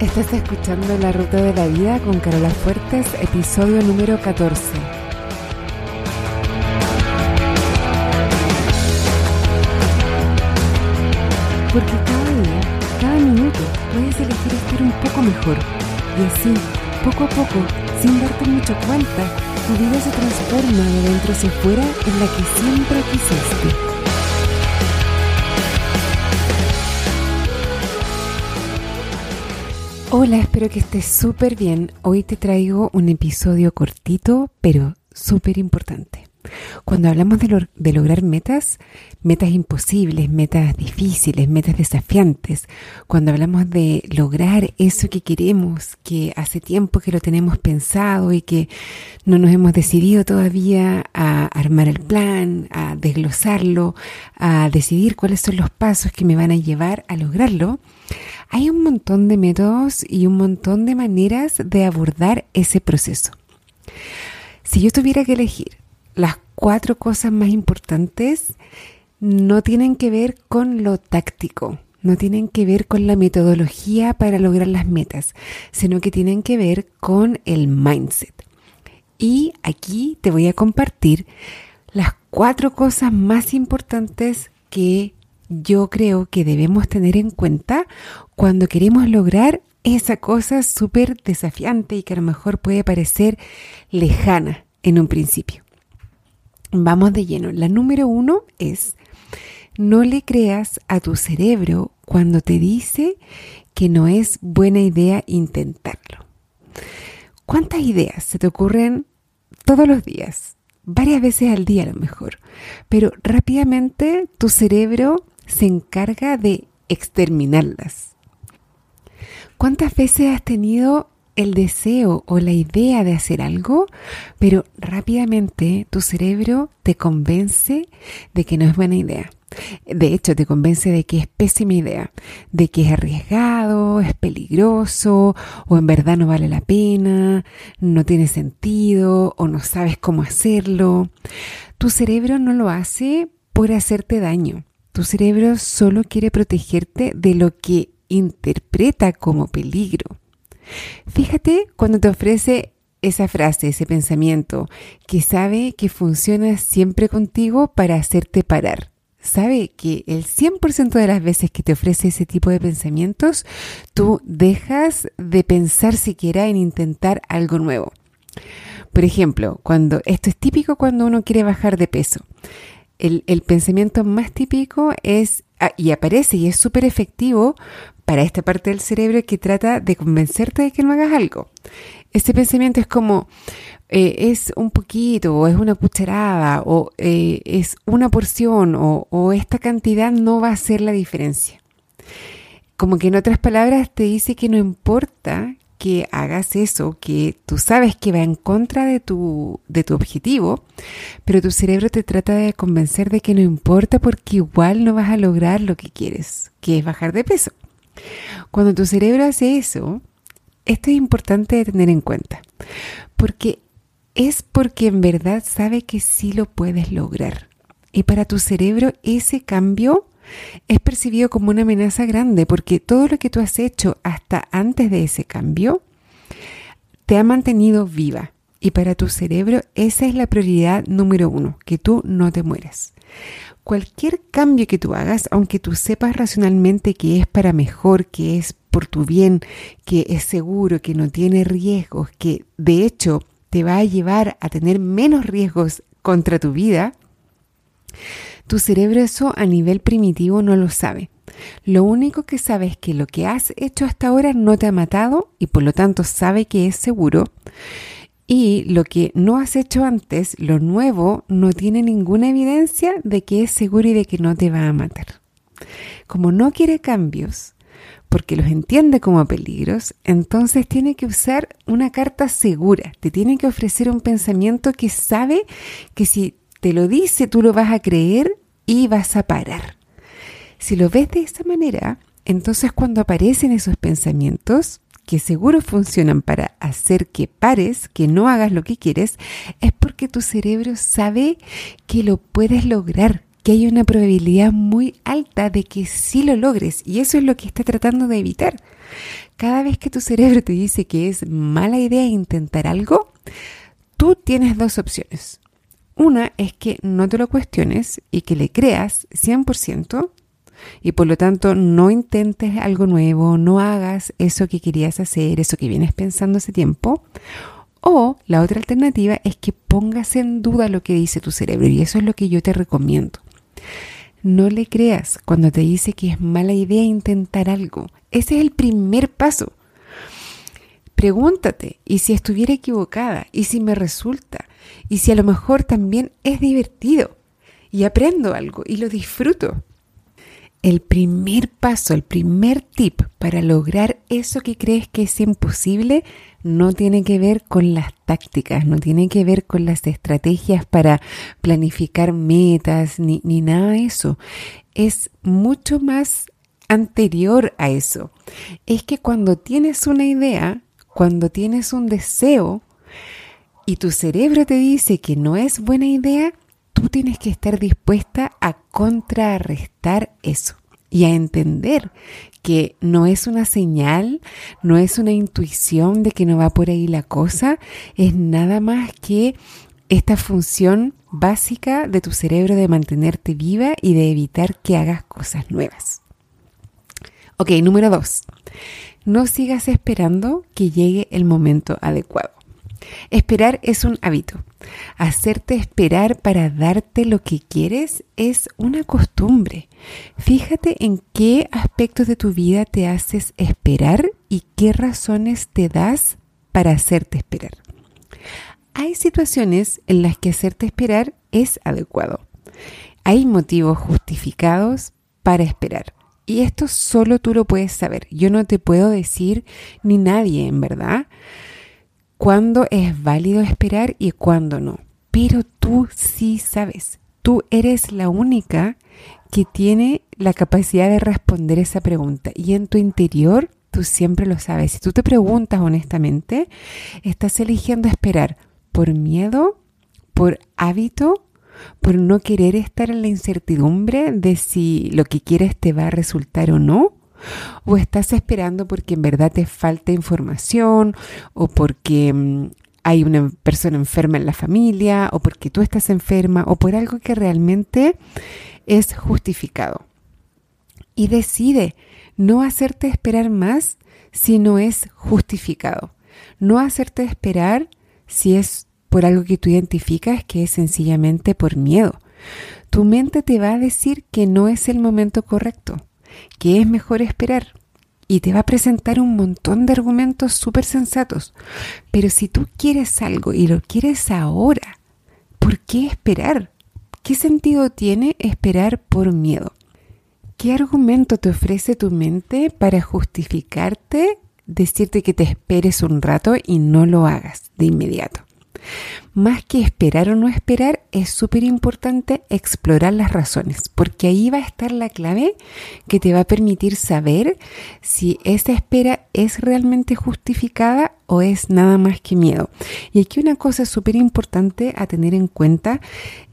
Estás escuchando La Ruta de la Vida con Carola Fuertes, episodio número 14. Porque cada día, cada minuto, puedes elegir estar un poco mejor. Y así, poco a poco, sin darte mucho cuenta, tu vida se transforma de dentro hacia afuera en la que siempre quisiste. Hola, espero que estés súper bien. Hoy te traigo un episodio cortito, pero súper importante. Cuando hablamos de, lograr metas, metas imposibles, metas difíciles, metas desafiantes, cuando hablamos de lograr eso que queremos, que hace tiempo que lo tenemos pensado y que no nos hemos decidido todavía a armar el plan, a desglosarlo, a decidir cuáles son los pasos que me van a llevar a lograrlo, hay un montón de métodos y un montón de maneras de abordar ese proceso. Si yo tuviera que elegir las cuatro cosas más importantes, no tienen que ver con lo táctico, no tienen que ver con la metodología para lograr las metas, sino que tienen que ver con el mindset. Y aquí te voy a compartir las cuatro cosas más importantes que yo creo que debemos tener en cuenta cuando queremos lograr esa cosa súper desafiante y que a lo mejor puede parecer lejana en un principio. Vamos de lleno. La número uno es, no le creas a tu cerebro cuando te dice que no es buena idea intentarlo. ¿Cuántas ideas se te ocurren todos los días? Varias veces al día a lo mejor. Pero rápidamente tu cerebro se encarga de exterminarlas. ¿Cuántas veces has tenido el deseo o la idea de hacer algo, pero rápidamente tu cerebro te convence de que no es buena idea? De hecho, te convence de que es pésima idea, de que es arriesgado, es peligroso, o en verdad no vale la pena, no tiene sentido, o no sabes cómo hacerlo. Tu cerebro no lo hace por hacerte daño. Tu cerebro solo quiere protegerte de lo que interpreta como peligro. Fíjate cuando te ofrece esa frase, ese pensamiento, que sabe que funciona siempre contigo para hacerte parar. Sabe que el 100% de las veces que te ofrece ese tipo de pensamientos, tú dejas de pensar siquiera en intentar algo nuevo. Por ejemplo, cuando esto es típico cuando uno quiere bajar de peso el, pensamiento más típico es, ah, y aparece y es súper efectivo para esta parte del cerebro que trata de convencerte de que no hagas algo. Este pensamiento es como, eh, es un poquito, o es una cucharada, o eh, es una porción, o, esta cantidad no va a hacer la diferencia. Como que en otras palabras te dice que no importa que hagas eso, que tú sabes que va en contra de tu, de tu objetivo, pero tu cerebro te trata de convencer de que no importa porque igual no vas a lograr lo que quieres, que es bajar de peso. Cuando tu cerebro hace eso, esto es importante de tener en cuenta, porque es porque en verdad sabe que sí lo puedes lograr. Y para tu cerebro ese cambio es percibido como una amenaza grande porque todo lo que tú has hecho hasta antes de ese cambio te ha mantenido viva. Y para tu cerebro esa es la prioridad número uno, que tú no te mueras. Cualquier cambio que tú hagas, aunque tú sepas racionalmente que es para mejor, que es por tu bien, que es seguro, que no tiene riesgos, que de hecho te va a llevar a tener menos riesgos contra tu vida, tu cerebro eso a nivel primitivo no lo sabe. Lo único que sabe es que lo que has hecho hasta ahora no te ha matado y por lo tanto sabe que es seguro. Y lo que no has hecho antes, lo nuevo, no tiene ninguna evidencia de que es seguro y de que no te va a matar. Como no quiere cambios, porque los entiende como peligros, entonces tiene que usar una carta segura, te tiene que ofrecer un pensamiento que sabe que si te lo dice, tú lo vas a creer y vas a parar. Si lo ves de esa manera, entonces cuando aparecen esos pensamientos, que seguro funcionan para hacer que pares, que no hagas lo que quieres, es porque tu cerebro sabe que lo puedes lograr, que hay una probabilidad muy alta de que sí lo logres y eso es lo que está tratando de evitar. Cada vez que tu cerebro te dice que es mala idea intentar algo, tú tienes dos opciones. Una es que no te lo cuestiones y que le creas 100% y por lo tanto no intentes algo nuevo, no hagas eso que querías hacer, eso que vienes pensando hace tiempo. O la otra alternativa es que pongas en duda lo que dice tu cerebro y eso es lo que yo te recomiendo. No le creas cuando te dice que es mala idea intentar algo. Ese es el primer paso. Pregúntate, ¿y si estuviera equivocada? ¿Y si me resulta? ¿Y si a lo mejor también es divertido? Y aprendo algo y lo disfruto. El primer paso, el primer tip para lograr eso que crees que es imposible no tiene que ver con las tácticas, no tiene que ver con las estrategias para planificar metas, ni, ni nada de eso. Es mucho más anterior a eso. Es que cuando tienes una idea, cuando tienes un deseo y tu cerebro te dice que no es buena idea, tú tienes que estar dispuesta a contrarrestar eso y a entender que no es una señal, no es una intuición de que no va por ahí la cosa, es nada más que esta función básica de tu cerebro de mantenerte viva y de evitar que hagas cosas nuevas. Ok, número dos. No sigas esperando que llegue el momento adecuado. Esperar es un hábito. Hacerte esperar para darte lo que quieres es una costumbre. Fíjate en qué aspectos de tu vida te haces esperar y qué razones te das para hacerte esperar. Hay situaciones en las que hacerte esperar es adecuado. Hay motivos justificados para esperar. Y esto solo tú lo puedes saber. Yo no te puedo decir ni nadie, en verdad cuándo es válido esperar y cuándo no. Pero tú sí sabes, tú eres la única que tiene la capacidad de responder esa pregunta y en tu interior tú siempre lo sabes. Si tú te preguntas honestamente, estás eligiendo esperar por miedo, por hábito, por no querer estar en la incertidumbre de si lo que quieres te va a resultar o no, o estás esperando porque en verdad te falta información o porque mm, hay una persona enferma en la familia o porque tú estás enferma o por algo que realmente es justificado. Y decide no hacerte esperar más si no es justificado. No hacerte esperar si es por algo que tú identificas que es sencillamente por miedo. Tu mente te va a decir que no es el momento correcto que es mejor esperar. Y te va a presentar un montón de argumentos súper sensatos. Pero si tú quieres algo y lo quieres ahora, ¿por qué esperar? ¿Qué sentido tiene esperar por miedo? ¿Qué argumento te ofrece tu mente para justificarte, decirte que te esperes un rato y no lo hagas de inmediato? Más que esperar o no esperar, es súper importante explorar las razones, porque ahí va a estar la clave que te va a permitir saber si esa espera es realmente justificada o es nada más que miedo. Y aquí una cosa súper importante a tener en cuenta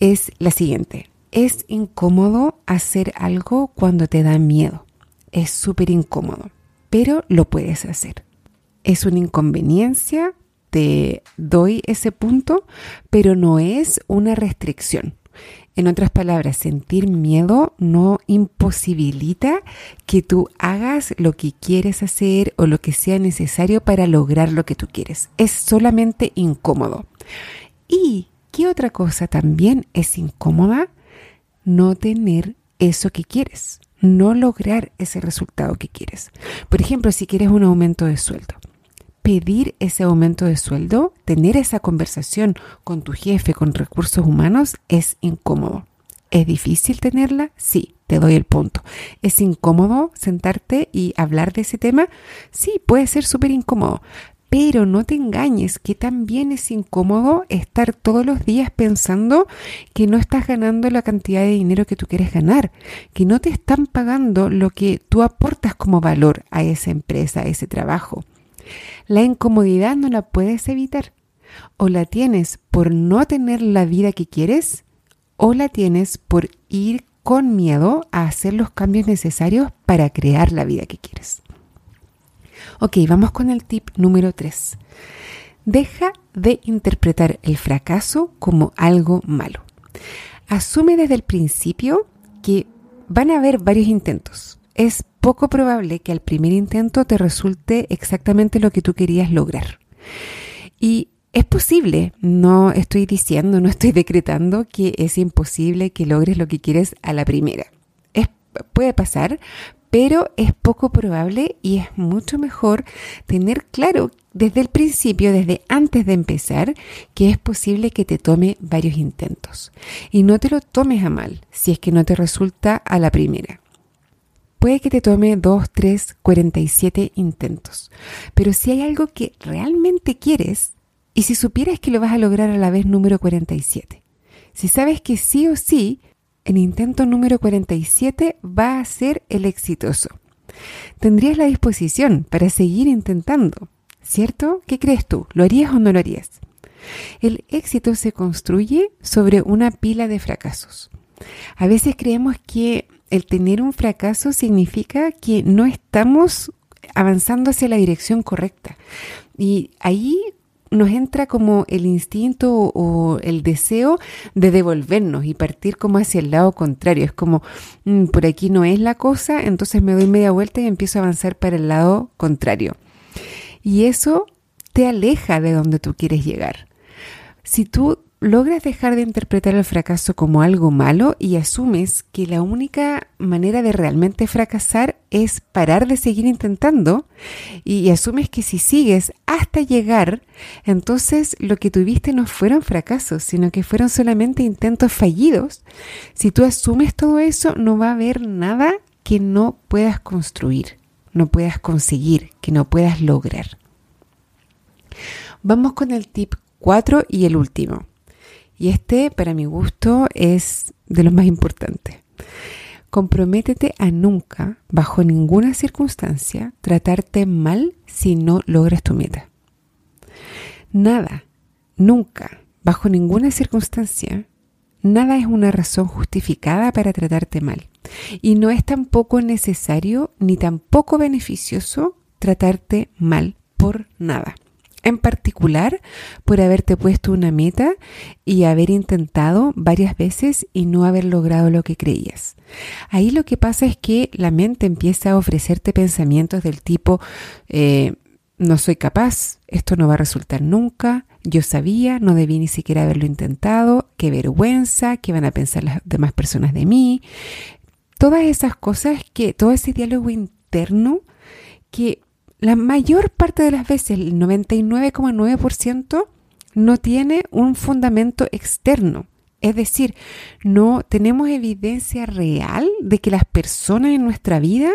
es la siguiente. Es incómodo hacer algo cuando te da miedo. Es súper incómodo, pero lo puedes hacer. Es una inconveniencia, te doy ese punto, pero no es una restricción. En otras palabras, sentir miedo no imposibilita que tú hagas lo que quieres hacer o lo que sea necesario para lograr lo que tú quieres. Es solamente incómodo. ¿Y qué otra cosa también es incómoda? No tener eso que quieres, no lograr ese resultado que quieres. Por ejemplo, si quieres un aumento de sueldo pedir ese aumento de sueldo, tener esa conversación con tu jefe, con recursos humanos, es incómodo. ¿Es difícil tenerla? Sí, te doy el punto. ¿Es incómodo sentarte y hablar de ese tema? Sí, puede ser súper incómodo. Pero no te engañes que también es incómodo estar todos los días pensando que no estás ganando la cantidad de dinero que tú quieres ganar, que no te están pagando lo que tú aportas como valor a esa empresa, a ese trabajo. La incomodidad no la puedes evitar. O la tienes por no tener la vida que quieres o la tienes por ir con miedo a hacer los cambios necesarios para crear la vida que quieres. Ok, vamos con el tip número 3. Deja de interpretar el fracaso como algo malo. Asume desde el principio que van a haber varios intentos. Es poco probable que al primer intento te resulte exactamente lo que tú querías lograr. Y es posible, no estoy diciendo, no estoy decretando que es imposible que logres lo que quieres a la primera. Puede pasar, pero es poco probable y es mucho mejor tener claro desde el principio, desde antes de empezar, que es posible que te tome varios intentos. Y no te lo tomes a mal si es que no te resulta a la primera. Puede que te tome 2, 3, 47 intentos. Pero si hay algo que realmente quieres, y si supieras que lo vas a lograr a la vez número 47, si sabes que sí o sí el intento número 47 va a ser el exitoso. Tendrías la disposición para seguir intentando, ¿cierto? ¿Qué crees tú? ¿Lo harías o no lo harías? El éxito se construye sobre una pila de fracasos. A veces creemos que el tener un fracaso significa que no estamos avanzando hacia la dirección correcta. Y ahí nos entra como el instinto o el deseo de devolvernos y partir como hacia el lado contrario. Es como, mm, por aquí no es la cosa, entonces me doy media vuelta y empiezo a avanzar para el lado contrario. Y eso te aleja de donde tú quieres llegar. Si tú logras dejar de interpretar el fracaso como algo malo y asumes que la única manera de realmente fracasar es parar de seguir intentando y asumes que si sigues hasta llegar, entonces lo que tuviste no fueron fracasos, sino que fueron solamente intentos fallidos. Si tú asumes todo eso, no va a haber nada que no puedas construir, no puedas conseguir, que no puedas lograr. Vamos con el tip 4 y el último. Y este, para mi gusto, es de los más importantes. Comprométete a nunca, bajo ninguna circunstancia, tratarte mal si no logras tu meta. Nada, nunca, bajo ninguna circunstancia, nada es una razón justificada para tratarte mal. Y no es tampoco necesario ni tampoco beneficioso tratarte mal por nada en particular por haberte puesto una meta y haber intentado varias veces y no haber logrado lo que creías. Ahí lo que pasa es que la mente empieza a ofrecerte pensamientos del tipo, eh, no soy capaz, esto no va a resultar nunca, yo sabía, no debí ni siquiera haberlo intentado, qué vergüenza, qué van a pensar las demás personas de mí. Todas esas cosas que, todo ese diálogo interno que la mayor parte de las veces, el 99,9%, no tiene un fundamento externo. Es decir, no tenemos evidencia real de que las personas en nuestra vida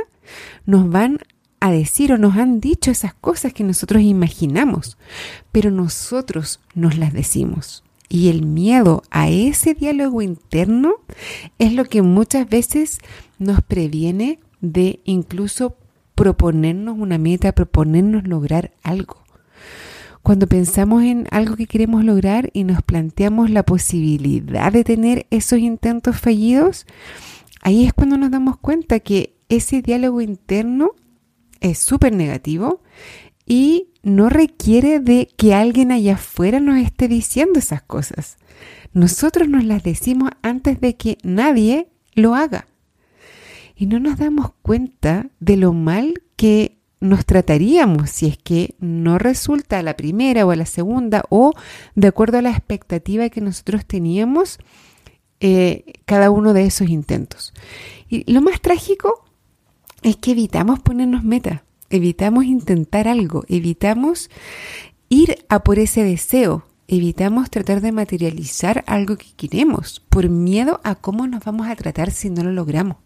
nos van a decir o nos han dicho esas cosas que nosotros imaginamos, pero nosotros nos las decimos. Y el miedo a ese diálogo interno es lo que muchas veces nos previene de incluso proponernos una meta, proponernos lograr algo. Cuando pensamos en algo que queremos lograr y nos planteamos la posibilidad de tener esos intentos fallidos, ahí es cuando nos damos cuenta que ese diálogo interno es súper negativo y no requiere de que alguien allá afuera nos esté diciendo esas cosas. Nosotros nos las decimos antes de que nadie lo haga y no nos damos cuenta de lo mal que nos trataríamos si es que no resulta a la primera o a la segunda o de acuerdo a la expectativa que nosotros teníamos eh, cada uno de esos intentos. Y lo más trágico es que evitamos ponernos meta, evitamos intentar algo, evitamos ir a por ese deseo, evitamos tratar de materializar algo que queremos por miedo a cómo nos vamos a tratar si no lo logramos.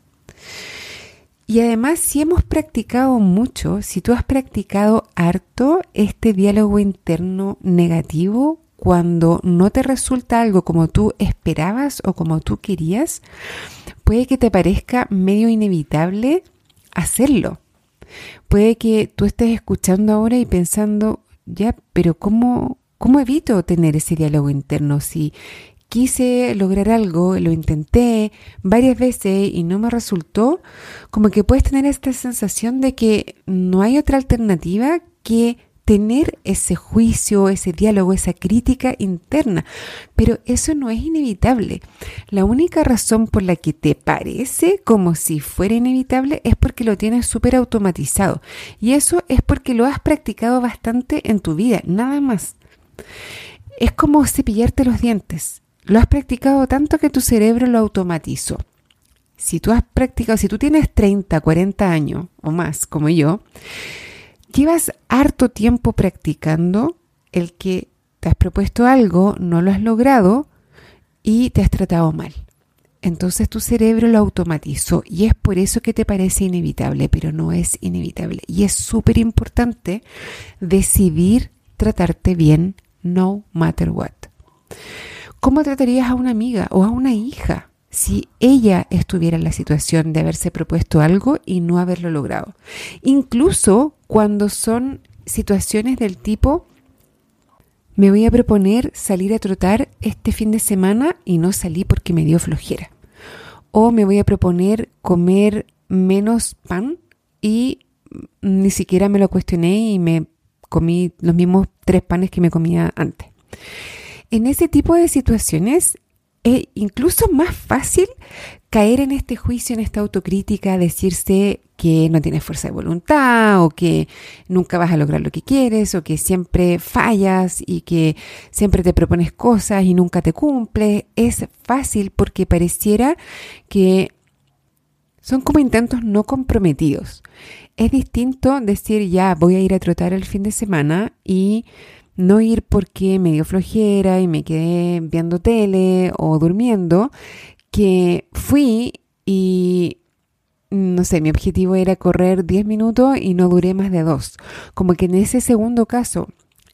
Y además, si hemos practicado mucho, si tú has practicado harto este diálogo interno negativo, cuando no te resulta algo como tú esperabas o como tú querías, puede que te parezca medio inevitable hacerlo. Puede que tú estés escuchando ahora y pensando, ya, pero ¿cómo, cómo evito tener ese diálogo interno si quise lograr algo, lo intenté varias veces y no me resultó, como que puedes tener esta sensación de que no hay otra alternativa que tener ese juicio, ese diálogo, esa crítica interna. Pero eso no es inevitable. La única razón por la que te parece como si fuera inevitable es porque lo tienes súper automatizado. Y eso es porque lo has practicado bastante en tu vida, nada más. Es como cepillarte los dientes. Lo has practicado tanto que tu cerebro lo automatizó. Si tú has practicado, si tú tienes 30, 40 años o más, como yo, llevas harto tiempo practicando el que te has propuesto algo, no lo has logrado y te has tratado mal. Entonces tu cerebro lo automatizó y es por eso que te parece inevitable, pero no es inevitable. Y es súper importante decidir tratarte bien no matter what. ¿Cómo tratarías a una amiga o a una hija si ella estuviera en la situación de haberse propuesto algo y no haberlo logrado? Incluso cuando son situaciones del tipo, me voy a proponer salir a trotar este fin de semana y no salí porque me dio flojera. O me voy a proponer comer menos pan y ni siquiera me lo cuestioné y me comí los mismos tres panes que me comía antes. En ese tipo de situaciones es incluso más fácil caer en este juicio, en esta autocrítica, decirse que no tienes fuerza de voluntad o que nunca vas a lograr lo que quieres o que siempre fallas y que siempre te propones cosas y nunca te cumples. Es fácil porque pareciera que son como intentos no comprometidos. Es distinto decir ya voy a ir a trotar el fin de semana y no ir porque me dio flojera y me quedé viendo tele o durmiendo, que fui y no sé, mi objetivo era correr 10 minutos y no duré más de dos. Como que en ese segundo caso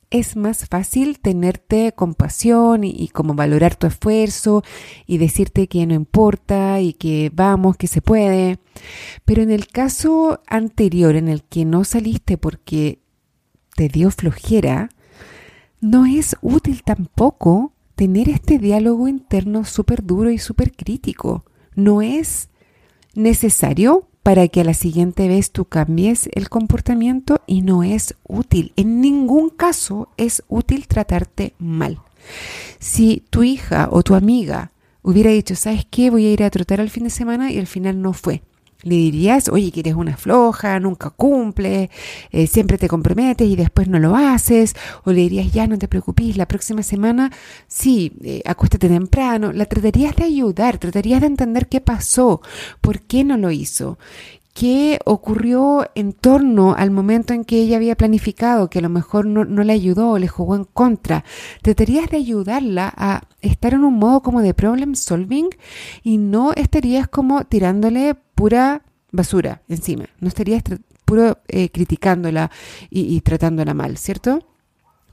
es más fácil tenerte compasión y, y, como valorar tu esfuerzo y decirte que no importa y que vamos, que se puede. Pero en el caso anterior, en el que no saliste porque te dio flojera, no es útil tampoco tener este diálogo interno súper duro y súper crítico. No es necesario para que a la siguiente vez tú cambies el comportamiento y no es útil. En ningún caso es útil tratarte mal. Si tu hija o tu amiga hubiera dicho, ¿sabes qué? Voy a ir a trotar al fin de semana y al final no fue le dirías, oye, que eres una floja, nunca cumple, eh, siempre te comprometes y después no lo haces, o le dirías, ya no te preocupes, la próxima semana sí, eh, acuéstate temprano, la tratarías de ayudar, tratarías de entender qué pasó, por qué no lo hizo, qué ocurrió en torno al momento en que ella había planificado, que a lo mejor no, no, le ayudó, le jugó en contra. Tratarías de ayudarla a estar en un modo como de problem solving y no estarías como tirándole pura basura encima, no estarías puro eh, criticándola y tratándola mal, ¿cierto?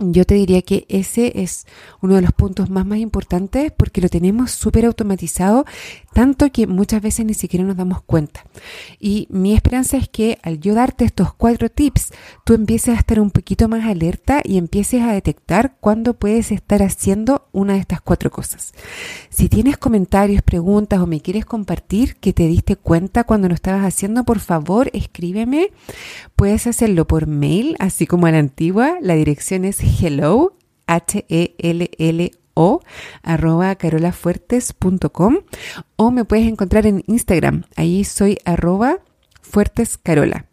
Yo te diría que ese es uno de los puntos más, más importantes porque lo tenemos súper automatizado, tanto que muchas veces ni siquiera nos damos cuenta. Y mi esperanza es que al yo darte estos cuatro tips, tú empieces a estar un poquito más alerta y empieces a detectar cuándo puedes estar haciendo una de estas cuatro cosas. Si tienes comentarios, preguntas o me quieres compartir que te diste cuenta cuando lo estabas haciendo, por favor escríbeme. Puedes hacerlo por mail, así como a la antigua. La dirección es hello, H-E-L-L-O, arroba carolafuertes.com o me puedes encontrar en Instagram. Ahí soy arroba fuertescarola.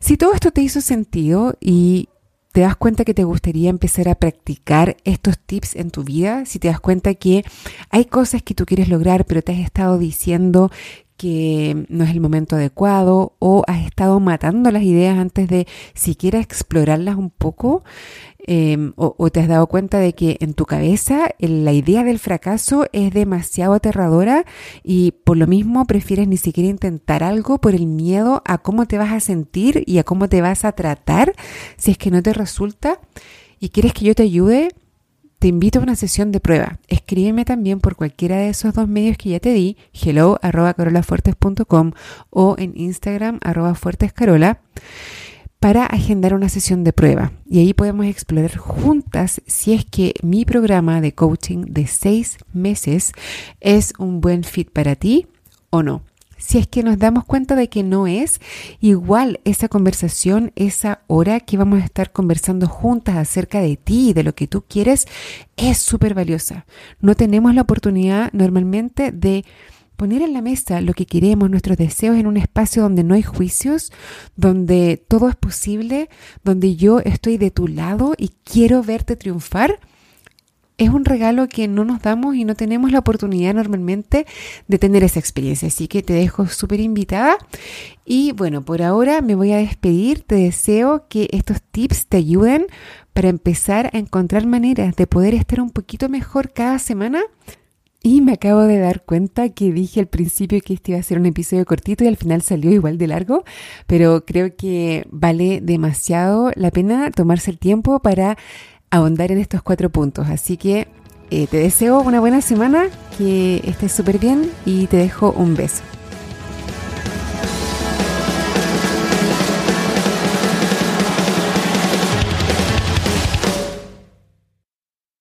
Si todo esto te hizo sentido y te das cuenta que te gustaría empezar a practicar estos tips en tu vida, si te das cuenta que hay cosas que tú quieres lograr, pero te has estado diciendo que no es el momento adecuado o has estado matando las ideas antes de siquiera explorarlas un poco o, o, te has dado cuenta de que en tu cabeza la idea del fracaso es demasiado aterradora y por lo mismo prefieres ni siquiera intentar algo por el miedo a cómo te vas a sentir y a cómo te vas a tratar si es que no te resulta y quieres que yo te ayude te invito a una sesión de prueba. Escríbeme también por cualquiera de esos dos medios que ya te di, hello o en Instagram arroba fuertescarola, para agendar una sesión de prueba. Y ahí podemos explorar juntas si es que mi programa de coaching de seis meses es un buen fit para ti o no. Si es que nos damos cuenta de que no es, igual esa conversación, esa hora que vamos a estar conversando juntas acerca de ti y de lo que tú quieres, es súper valiosa. No tenemos la oportunidad normalmente de poner en la mesa lo que queremos, nuestros deseos en un espacio donde no hay juicios, donde todo es posible, donde yo estoy de tu lado y quiero verte triunfar, es un regalo que no nos damos y no tenemos la oportunidad normalmente de tener esa experiencia. Así que te dejo súper invitada. Y bueno, por ahora me voy a despedir. Te deseo que estos tips te ayuden para empezar a encontrar maneras de poder estar un poquito mejor cada semana y me acabo de dar cuenta que dije al principio que este iba a ser un episodio cortito y al final salió igual de largo, pero creo que vale demasiado la pena tomarse el tiempo para ahondar en estos cuatro puntos. Así que eh, te deseo una buena semana, que estés súper bien y te dejo un beso.